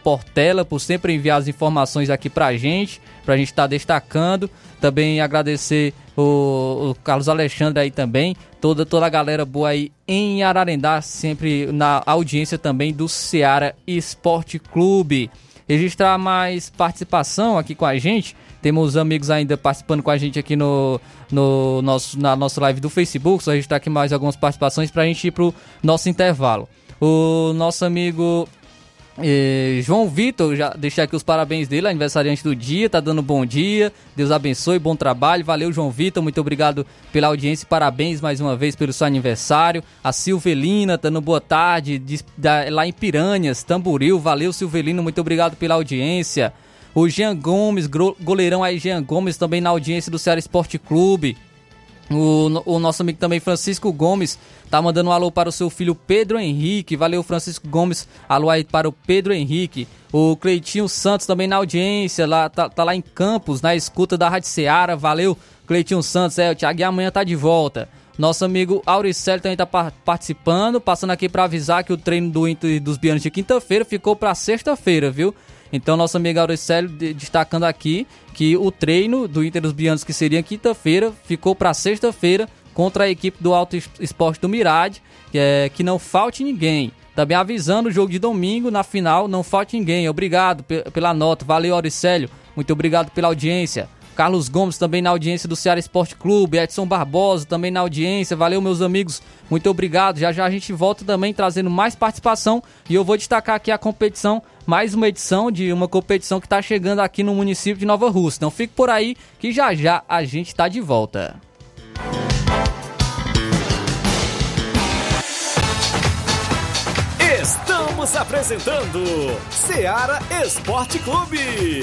Portela por sempre enviar as informações aqui pra gente, pra gente estar tá destacando. Também agradecer o, o, Carlos Alexandre aí também, toda, toda a galera boa aí em Ararendá, sempre na audiência também do Ceará Esporte Clube. Registrar mais participação aqui com a gente. Temos amigos ainda participando com a gente aqui no, no nosso, na nossa live do Facebook. Só registrar aqui mais algumas participações para a gente ir pro nosso intervalo. O nosso amigo É, João Vitor, já deixei aqui os parabéns dele, aniversariante do dia, tá dando bom dia. Deus abençoe, bom trabalho. Valeu, João Vitor, muito obrigado pela audiência. Parabéns mais uma vez pelo seu aniversário. A Silvelina, dando boa tarde, de, da, lá em Piranhas, Tamboril. Valeu, Silvelina, muito obrigado pela audiência. O Jean Gomes, goleirão aí, Jean Gomes, também na audiência do Ceará Esporte Clube. O, o, nosso amigo também Francisco Gomes tá mandando um alô para o seu filho Pedro Henrique. Valeu, Francisco Gomes. Alô aí para o Pedro Henrique. O Cleitinho Santos também na audiência, lá, tá, tá lá em Campos, na escuta da Rádio Seara. Valeu, Cleitinho Santos. É, o Thiago amanhã tá de volta. Nosso amigo Auricelli também tá participando, passando aqui para avisar que o treino do Inter dos Bianos de quinta-feira ficou para sexta-feira, viu? Então, nosso amigo Auricélio destacando aqui que o treino do Inter dos Bianos, que seria quinta-feira, ficou para sexta-feira contra a equipe do Alto Esporte do Mirade, que, é, que não falte ninguém. Também avisando o jogo de domingo, na final, não falte ninguém. Obrigado pela nota. Valeu, Auricélio. Muito obrigado pela audiência. Carlos Gomes também na audiência do Ceará Esporte Clube, Edson Barbosa também na audiência. Valeu, meus amigos. Muito obrigado. Já já a gente volta também trazendo mais participação e eu vou destacar aqui a competição, mais uma edição de uma competição que está chegando aqui no município de Nova Rússia. Então fique por aí que já já a gente está de volta. Estamos apresentando Ceará Esporte Clube.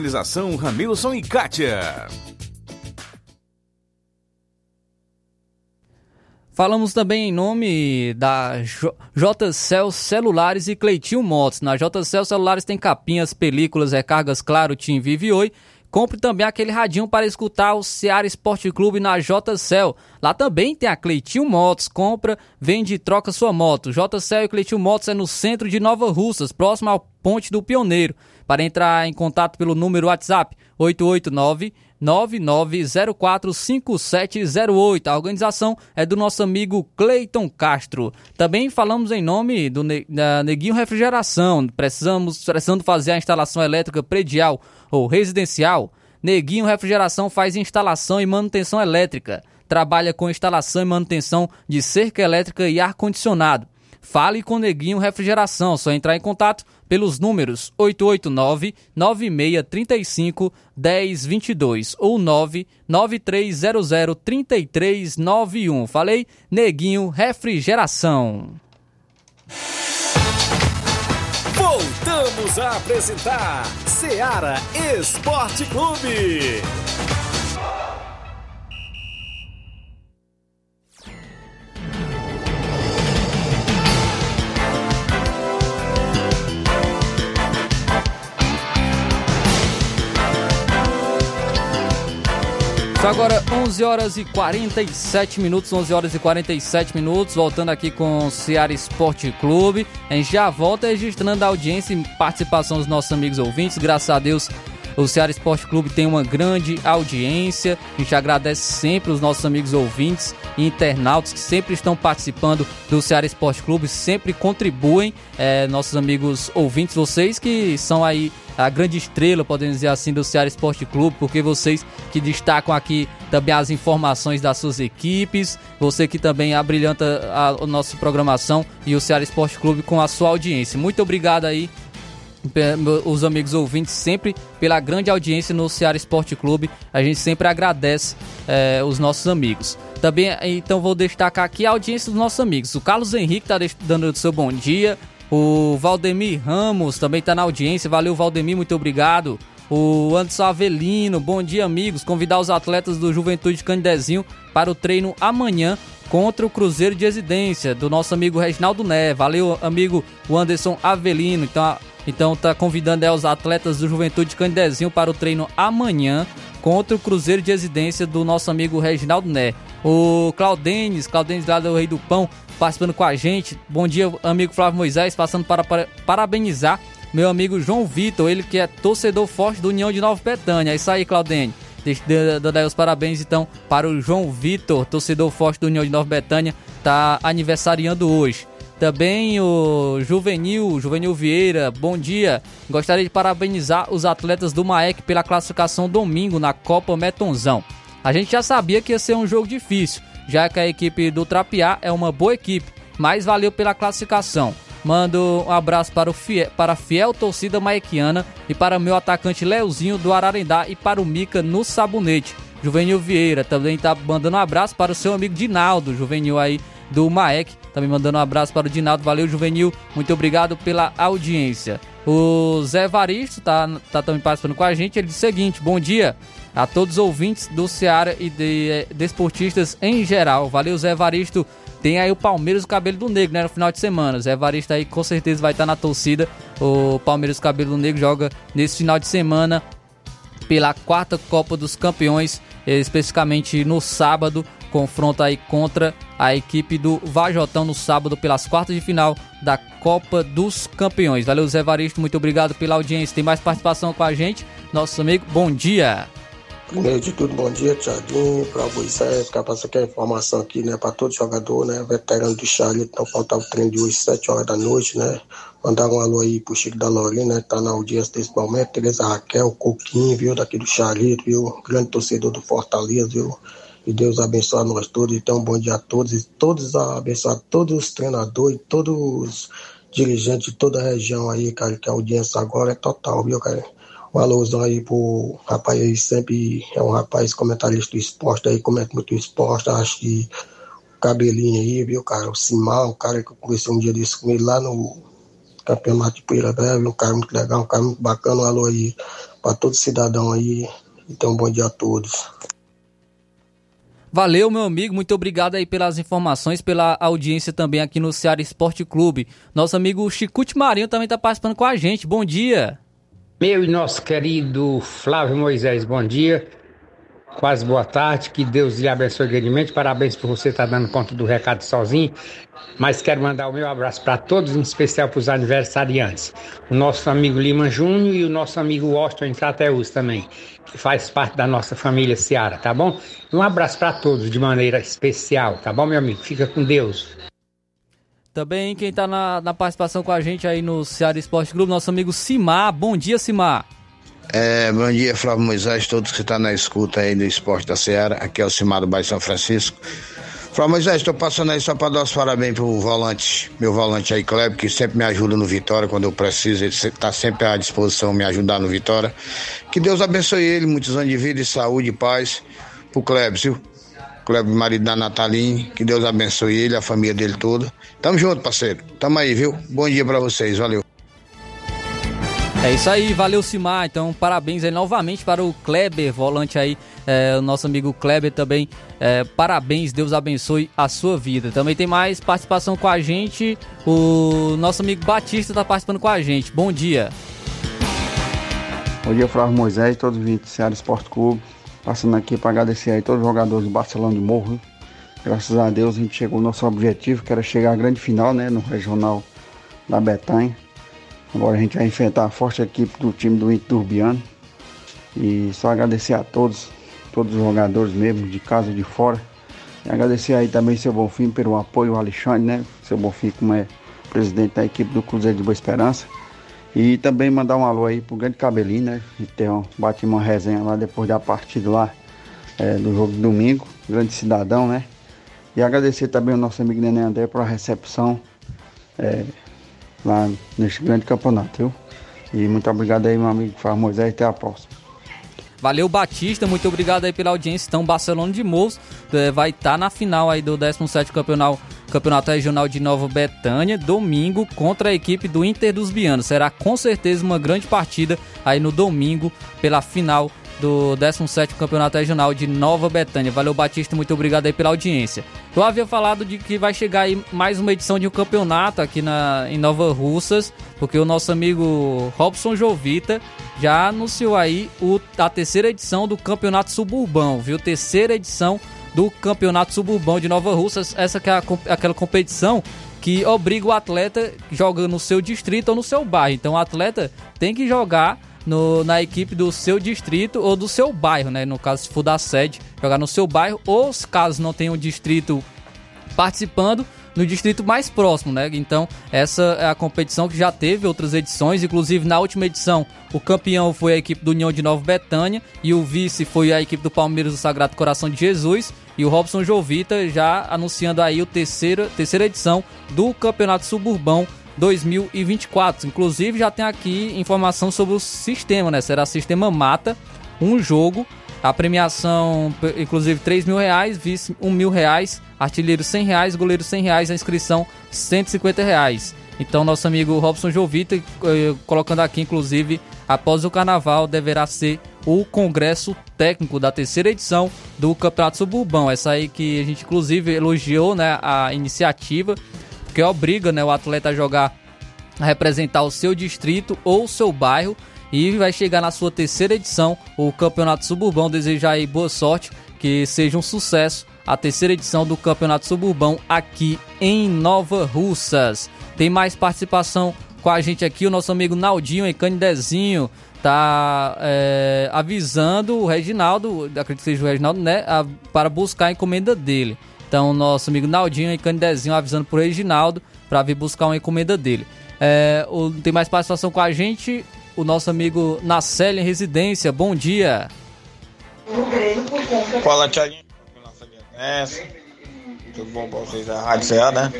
Ramilson e Kátia. Falamos também em nome da JCL Celulares e Cleitinho Motos. Na JCL Celulares tem capinhas, películas, recargas Claro, Tim Vive Oi Compre também aquele radinho para escutar o Seara Esporte Clube na JCL. Lá também tem a Cleitinho Motos. Compra, vende e troca sua moto. JCL e Cleitinho Motos é no centro de Nova Russas, próximo ao Ponte do Pioneiro. Para entrar em contato pelo número WhatsApp 889 99045708. A organização é do nosso amigo Cleiton Castro. Também falamos em nome do Neguinho Refrigeração. Precisamos precisando fazer a instalação elétrica predial ou residencial. Neguinho Refrigeração faz instalação e manutenção elétrica. Trabalha com instalação e manutenção de cerca elétrica e ar condicionado. Fale com Neguinho Refrigeração, só entrar em contato pelos números 889-9635-1022 ou 99300-3391. Falei, Neguinho Refrigeração. Voltamos a apresentar Seara Esporte Clube. Agora 11 horas e 47 minutos, 11 horas e 47 minutos, voltando aqui com o Ceará Esporte Clube. A gente já volta registrando a audiência e participação dos nossos amigos ouvintes. Graças a Deus, o Ceará Esporte Clube tem uma grande audiência. A gente agradece sempre os nossos amigos ouvintes e internautas que sempre estão participando do Ceará Esporte Clube, sempre contribuem. É, nossos amigos ouvintes, vocês que são aí a grande estrela, podemos dizer assim, do Ceará Esporte Clube, porque vocês que destacam aqui também as informações das suas equipes, você que também abrilhanta a, a nossa programação e o Ceará Esporte Clube com a sua audiência. Muito obrigado aí os amigos ouvintes sempre pela grande audiência no Ceará Esporte Clube. A gente sempre agradece é, os nossos amigos. Também, então, vou destacar aqui a audiência dos nossos amigos. O Carlos Henrique está dando o seu bom dia. O Valdemir Ramos também está na audiência. Valeu, Valdemir, muito obrigado. O Anderson Avelino, bom dia, amigos. Convidar os atletas do Juventude Candezinho para o treino amanhã contra o Cruzeiro de Residência, do nosso amigo Reginaldo Né. Valeu, amigo Anderson Avelino. Então, então tá convidando é, os atletas do Juventude Candezinho para o treino amanhã contra o Cruzeiro de Residência do nosso amigo Reginaldo Né. O Claudenes, Claudenes lá do Rei do Pão, participando com a gente. Bom dia, amigo Flávio Moisés, passando para, para parabenizar meu amigo João Vitor, ele que é torcedor forte do União de Nova Betânia. É isso aí, Claudene. Dar os parabéns então para o João Vitor, torcedor forte do União de Nova Betânia, tá aniversariando hoje. Também o Juvenil, Juvenil Vieira, bom dia. Gostaria de parabenizar os atletas do Maek pela classificação domingo na Copa Metonzão. A gente já sabia que ia ser um jogo difícil, já que a equipe do Trapiá é uma boa equipe, mas valeu pela classificação. Mando um abraço para, o fiel, para a fiel torcida maequiana e para o meu atacante Leozinho do Ararendá e para o Mica no Sabonete. Juvenil Vieira também está mandando um abraço para o seu amigo Dinaldo, Juvenil aí do Maek. Também mandando um abraço para o Dinaldo. Valeu, Juvenil. Muito obrigado pela audiência. O Zé Varisto tá, tá também participando com a gente. Ele diz o seguinte: bom dia a todos os ouvintes do Ceará e de desportistas de em geral. Valeu, Zé Varisto. Tem aí o Palmeiras o Cabelo do Negro, né? No final de semana. Zé Varista aí com certeza vai estar na torcida. O Palmeiras o Cabelo do Negro joga nesse final de semana pela quarta Copa dos Campeões, especificamente no sábado. Confronta aí contra a equipe do Vajotão no sábado pelas quartas de final da Copa dos Campeões. Valeu, Zé Varisto, muito obrigado pela audiência. Tem mais participação com a gente. Nosso amigo, bom dia. Primeiro de tudo, bom dia, Tiaguinho, para vocês, que passa aqui a informação aqui, né, para todo jogador, né, veterano do Charlie, então faltava o treino de hoje, 7 horas da noite, né, mandar um alô aí pro Chico da Lorena, né, tá na audiência desse momento, Tereza Raquel, Coquinho, viu, daqui do Charlito, viu, grande torcedor do Fortaleza, viu, e Deus abençoe nós todos, então bom dia a todos, e todos abençoar todos os treinadores, todos os dirigentes de toda a região aí, cara, que a audiência agora é total, viu, cara, um alusão aí pro rapaz aí, sempre é um rapaz comentarista do esporte aí, comenta muito esporte, acho que o cabelinho aí, viu, cara, o Simão, um cara que eu conversei um dia desse com ele lá no campeonato de Poeira Breve, um cara muito legal, um cara muito bacana, um alô aí para todo cidadão aí, então bom dia a todos. Valeu, meu amigo. Muito obrigado aí pelas informações, pela audiência também aqui no Ceará Esporte Clube. Nosso amigo Chicute Marinho também está participando com a gente. Bom dia. Meu e nosso querido Flávio Moisés, bom dia. Quase boa tarde, que Deus lhe abençoe grandemente. Parabéns por você estar dando conta do recado sozinho. Mas quero mandar o meu abraço para todos, em especial para os aniversariantes. O nosso amigo Lima Júnior e o nosso amigo Washington em Crateus também, que faz parte da nossa família Seara, tá bom? Um abraço para todos de maneira especial, tá bom, meu amigo? Fica com Deus. Também quem está na, na, participação com a gente aí no Ceará Esporte Clube, nosso amigo Simar. Bom dia, Simar. É, bom dia, Flávio Moisés, todos que estão tá na escuta aí do Esporte da Ceará. Aqui é o Simar do Bairro São Francisco. Flávio Moisés, estou passando aí só para dar os parabéns pro volante, meu volante aí, Kleber, que sempre me ajuda no Vitória quando eu preciso. Ele está sempre à disposição me ajudar no Vitória. Que Deus abençoe ele, muitos anos de vida e saúde e paz pro Kleber, viu? Kleber, marido da Nataline, que Deus abençoe ele, a família dele toda. Tamo junto, parceiro. Tamo aí, viu? Bom dia para vocês, valeu. É isso aí, valeu Simar. Então, parabéns aí novamente para o Kleber, volante aí, é, o nosso amigo Kleber também. É, parabéns, Deus abençoe a sua vida. Também tem mais participação com a gente. O nosso amigo Batista está participando com a gente. Bom dia. Bom dia, Flávio Moisés, todos os 20 do Ceará Esporte Clube. Passando aqui para agradecer aí todos os jogadores do Barcelona de Morro. Graças a Deus a gente chegou ao nosso objetivo, que era chegar à grande final, né, no regional da Betanha. Agora a gente vai enfrentar a forte equipe do time do Inter Turbiano. E só agradecer a todos, todos os jogadores mesmo, de casa e de fora. E agradecer aí também seu Bonfim pelo apoio ao Alexandre, né? Seu Bonfim como é presidente da equipe do Cruzeiro de Boa Esperança. E também mandar um alô aí pro grande cabelinho, né? E ter um, bate uma resenha lá depois da partida lá é, do jogo de domingo. Grande cidadão, né? E agradecer também ao nosso amigo Nenê André pela recepção é, lá neste grande campeonato, viu? E muito obrigado aí, meu amigo Fábio Moisés, até a próxima. Valeu, Batista, muito obrigado aí pela audiência. Então, Barcelona de Mouros é, vai estar tá na final aí do 17 campeonato Campeonato Regional de Nova Betânia, domingo, contra a equipe do Inter dos Bianos. Será com certeza uma grande partida aí no domingo, pela final do 17 Campeonato Regional de Nova Betânia. Valeu, Batista, muito obrigado aí pela audiência. Eu havia falado de que vai chegar aí mais uma edição de um campeonato aqui na, em Nova Russas, porque o nosso amigo Robson Jovita já anunciou aí o, a terceira edição do Campeonato Suburbão, viu? Terceira edição do Campeonato Suburbão de Nova Russas. Essa que é a, aquela competição que obriga o atleta joga no seu distrito ou no seu bairro. Então o atleta tem que jogar no, na equipe do seu distrito ou do seu bairro, né? No caso, se for da sede, jogar no seu bairro, ou caso não tenha um distrito participando, no distrito mais próximo, né? Então, essa é a competição que já teve outras edições, inclusive na última edição, o campeão foi a equipe do União de Nova Betânia e o vice foi a equipe do Palmeiras do Sagrado Coração de Jesus e o Robson Jovita já anunciando aí a terceira, terceira edição do Campeonato Suburbão 2024. Inclusive já tem aqui informação sobre o sistema, né? Será sistema mata, um jogo a premiação, inclusive, 3 mil reais, vice 1 mil reais, artilheiro 100 reais, goleiro 100 reais, a inscrição 150 reais. Então, nosso amigo Robson Jovita, eh, colocando aqui, inclusive, após o carnaval, deverá ser o congresso técnico da terceira edição do Campeonato Suburbão. Essa aí que a gente, inclusive, elogiou né, a iniciativa, porque obriga né, o atleta a jogar, a representar o seu distrito ou o seu bairro e vai chegar na sua terceira edição o Campeonato Suburbão. Desejar aí boa sorte, que seja um sucesso a terceira edição do Campeonato Suburbão aqui em Nova Russas. Tem mais participação com a gente aqui, o nosso amigo Naldinho e Canidezinho tá é, avisando o Reginaldo, acredito que seja o Reginaldo, né, a, para buscar a encomenda dele. Então, nosso amigo Naldinho e Canidezinho avisando pro Reginaldo para vir buscar uma encomenda dele. É, o, tem mais participação com a gente, o nosso amigo Nacelle Residência. Bom dia. Fala, Thiaguinho. Tudo bom pra vocês da Rádio CA, né?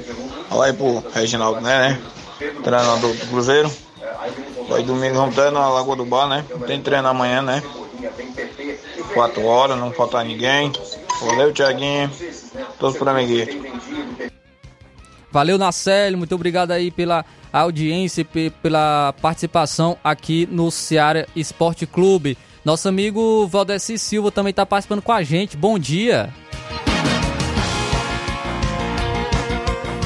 Fala aí pro Reginaldo, né? né? Treinador do Cruzeiro. Aí domingo vamos na Lagoa do Bar, né? Tem treino amanhã, né? Quatro horas, não falta ninguém. Valeu, Thiaguinho. Todos por amiguito. Valeu, Nacelle. Muito obrigado aí pela audiência e pela participação aqui no Ceará Esporte Clube. Nosso amigo Valdeci Silva também está participando com a gente. Bom dia.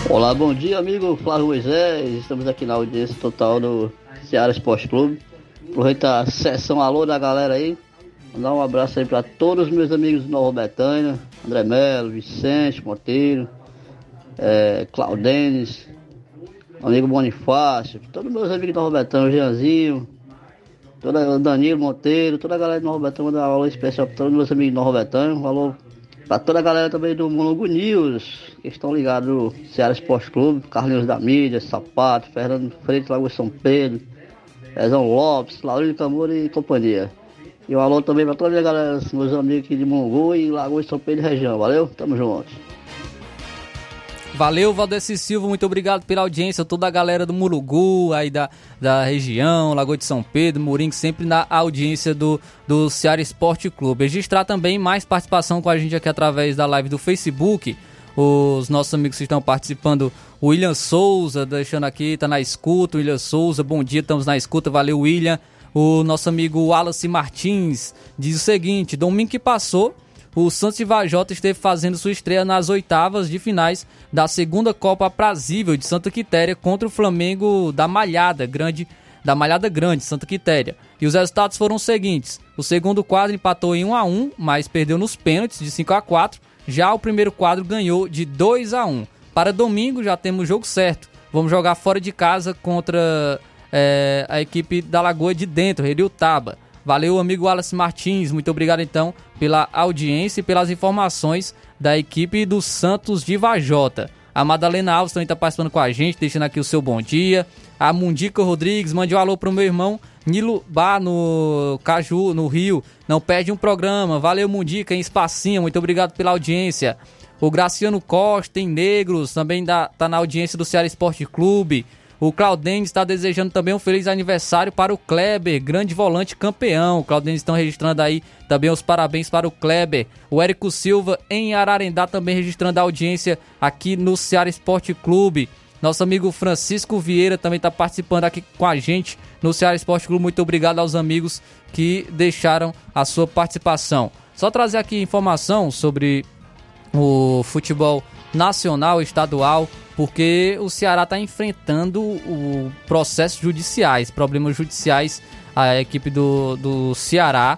Olá, bom dia, amigo Flávio Moisés. Estamos aqui na audiência total do Ceará Esporte Clube. Aproveitar a sessão alô da galera aí. Mandar um abraço aí para todos os meus amigos do Nova Betânia, André Melo, Vicente Monteiro, é, Claudenes, amigo Bonifácio, todos meus amigos do Robertão, o Jeanzinho, toda, o Danilo Monteiro, toda a galera do Robertão, mandar um alô especial para todos meus amigos do Robertão, um alô para toda a galera também do Monongo News, que estão ligados no Ceará Esporte Clube, Carlinhos da Mídia, Sapato, Fernando Freitas, Lagoa São Pedro, Ezão Lopes, Laurino Camura e companhia. E um alô também para toda a galera, meus amigos aqui de Mongu e Lagoa São Pedro e região, valeu? Tamo junto. Valeu, Valdeci Silva, muito obrigado pela audiência, toda a galera do Murugu, aí da, da região, Lagoa de São Pedro, Murim, sempre na audiência do, do Ceará Esporte Clube. Registrar também mais participação com a gente aqui através da live do Facebook. Os nossos amigos que estão participando, o William Souza, deixando aqui, tá na escuta. William Souza, bom dia, estamos na escuta, valeu, William. O nosso amigo Wallace Martins diz o seguinte: domingo que passou, o Santos de Vajota esteve fazendo sua estreia nas oitavas de finais da segunda Copa Aprazível de Santa Quitéria contra o Flamengo da Malhada Grande, da Malhada Grande, Santa Quitéria. E os resultados foram os seguintes: o segundo quadro empatou em 1 a 1, mas perdeu nos pênaltis de 5 a 4. Já o primeiro quadro ganhou de 2 a 1. Para domingo já temos o jogo certo. Vamos jogar fora de casa contra é, a equipe da Lagoa de Dentro, Taba. Valeu, amigo Wallace Martins. Muito obrigado então pela audiência e pelas informações da equipe do Santos de Vajota. A Madalena Alves também está participando com a gente, deixando aqui o seu bom dia. A Mundica Rodrigues, mande um alô pro meu irmão Nilo Bar no Caju, no Rio. Não perde um programa. Valeu, Mundica, em Espacinha. Muito obrigado pela audiência. O Graciano Costa, em Negros, também está na audiência do Ceará Esporte Clube. O Claudênis está desejando também um feliz aniversário para o Kleber, grande volante campeão. O Claudênis estão registrando aí também os parabéns para o Kleber. O Érico Silva em Ararendá também registrando a audiência aqui no Ceará Esporte Clube. Nosso amigo Francisco Vieira também está participando aqui com a gente no Ceará Esporte Clube. Muito obrigado aos amigos que deixaram a sua participação. Só trazer aqui informação sobre o futebol nacional, estadual, porque o Ceará está enfrentando o processos judiciais, problemas judiciais. A equipe do, do Ceará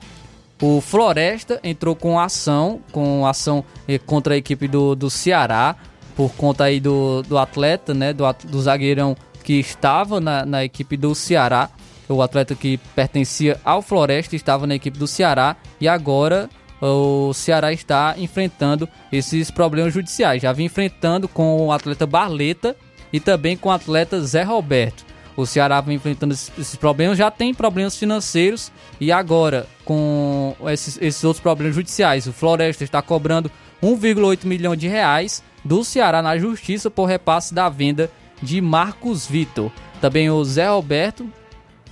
o Floresta entrou com ação, com ação eh, contra a equipe do, do Ceará, por conta aí do, do atleta, né, do, do zagueirão que estava na, na equipe do Ceará, o atleta que pertencia ao Floresta estava na equipe do Ceará e agora o Ceará está enfrentando esses problemas judiciais. Já vinha enfrentando com o atleta Barleta e também com o atleta Zé Roberto. O Ceará vem enfrentando esses problemas, já tem problemas financeiros e agora com esses, esses outros problemas judiciais. O Floresta está cobrando 1,8 milhão de reais do Ceará na justiça por repasse da venda de Marcos Vitor. Também o Zé Roberto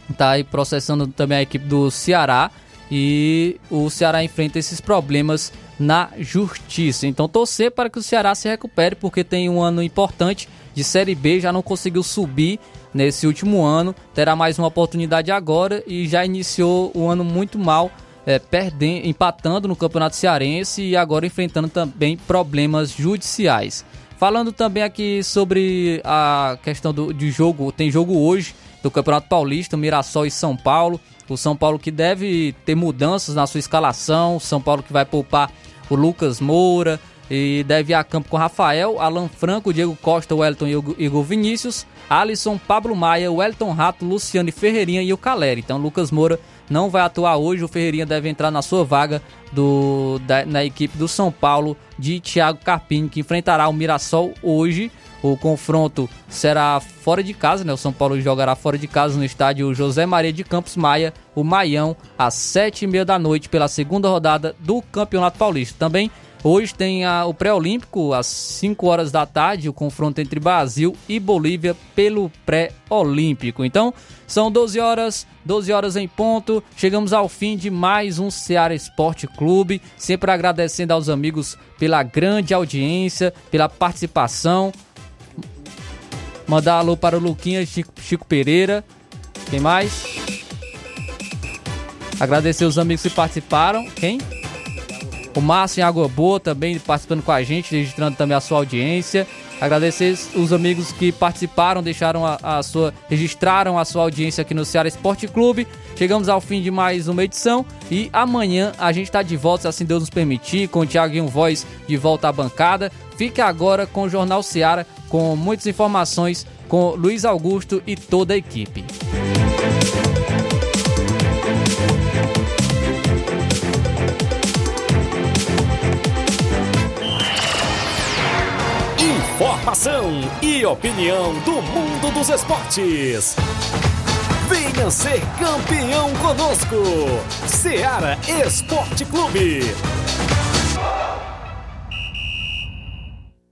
está aí processando também a equipe do Ceará e o Ceará enfrenta esses problemas na justiça. Então torcer para que o Ceará se recupere porque tem um ano importante de Série B, já não conseguiu subir nesse último ano, terá mais uma oportunidade agora e já iniciou o ano muito mal, é, perdendo, empatando no Campeonato Cearense e agora enfrentando também problemas judiciais. Falando também aqui sobre a questão do, de jogo, tem jogo hoje do Campeonato Paulista, Mirassol e São Paulo. O São Paulo que deve ter mudanças na sua escalação, São Paulo que vai poupar o Lucas Moura, e deve ir a campo com Rafael, Alan Franco, Diego Costa, Wellington e Igor Vinícius, Alisson, Pablo Maia, Wellington Rato, Luciano Ferreirinha e o Caleri. Então Lucas Moura não vai atuar hoje, o Ferreirinha deve entrar na sua vaga do, da, na equipe do São Paulo de Thiago Carpini, que enfrentará o Mirassol hoje. O confronto será fora de casa, né? O São Paulo jogará fora de casa no estádio José Maria de Campos Maia, o Maião, às sete e meia da noite, pela segunda rodada do Campeonato Paulista. Também Hoje tem a, o pré-olímpico às 5 horas da tarde, o confronto entre Brasil e Bolívia pelo pré-olímpico. Então, são 12 horas, 12 horas em ponto. Chegamos ao fim de mais um Ceará Esporte Clube, sempre agradecendo aos amigos pela grande audiência, pela participação. Mandar alô para o Luquinha Chico, Chico Pereira. Quem mais? Agradecer os amigos que participaram. Quem? O Márcio em Água Boa também participando com a gente, registrando também a sua audiência. Agradecer os amigos que participaram, deixaram a, a, sua, registraram a sua audiência aqui no Ceará Esporte Clube. Chegamos ao fim de mais uma edição e amanhã a gente está de volta, se assim Deus nos permitir, com o Thiaguinho Voz de volta à bancada. Fique agora com o Jornal Ceará, com muitas informações com Luiz Augusto e toda a equipe. Informação e opinião do mundo dos esportes. Venha ser campeão conosco, Seara Esporte Clube.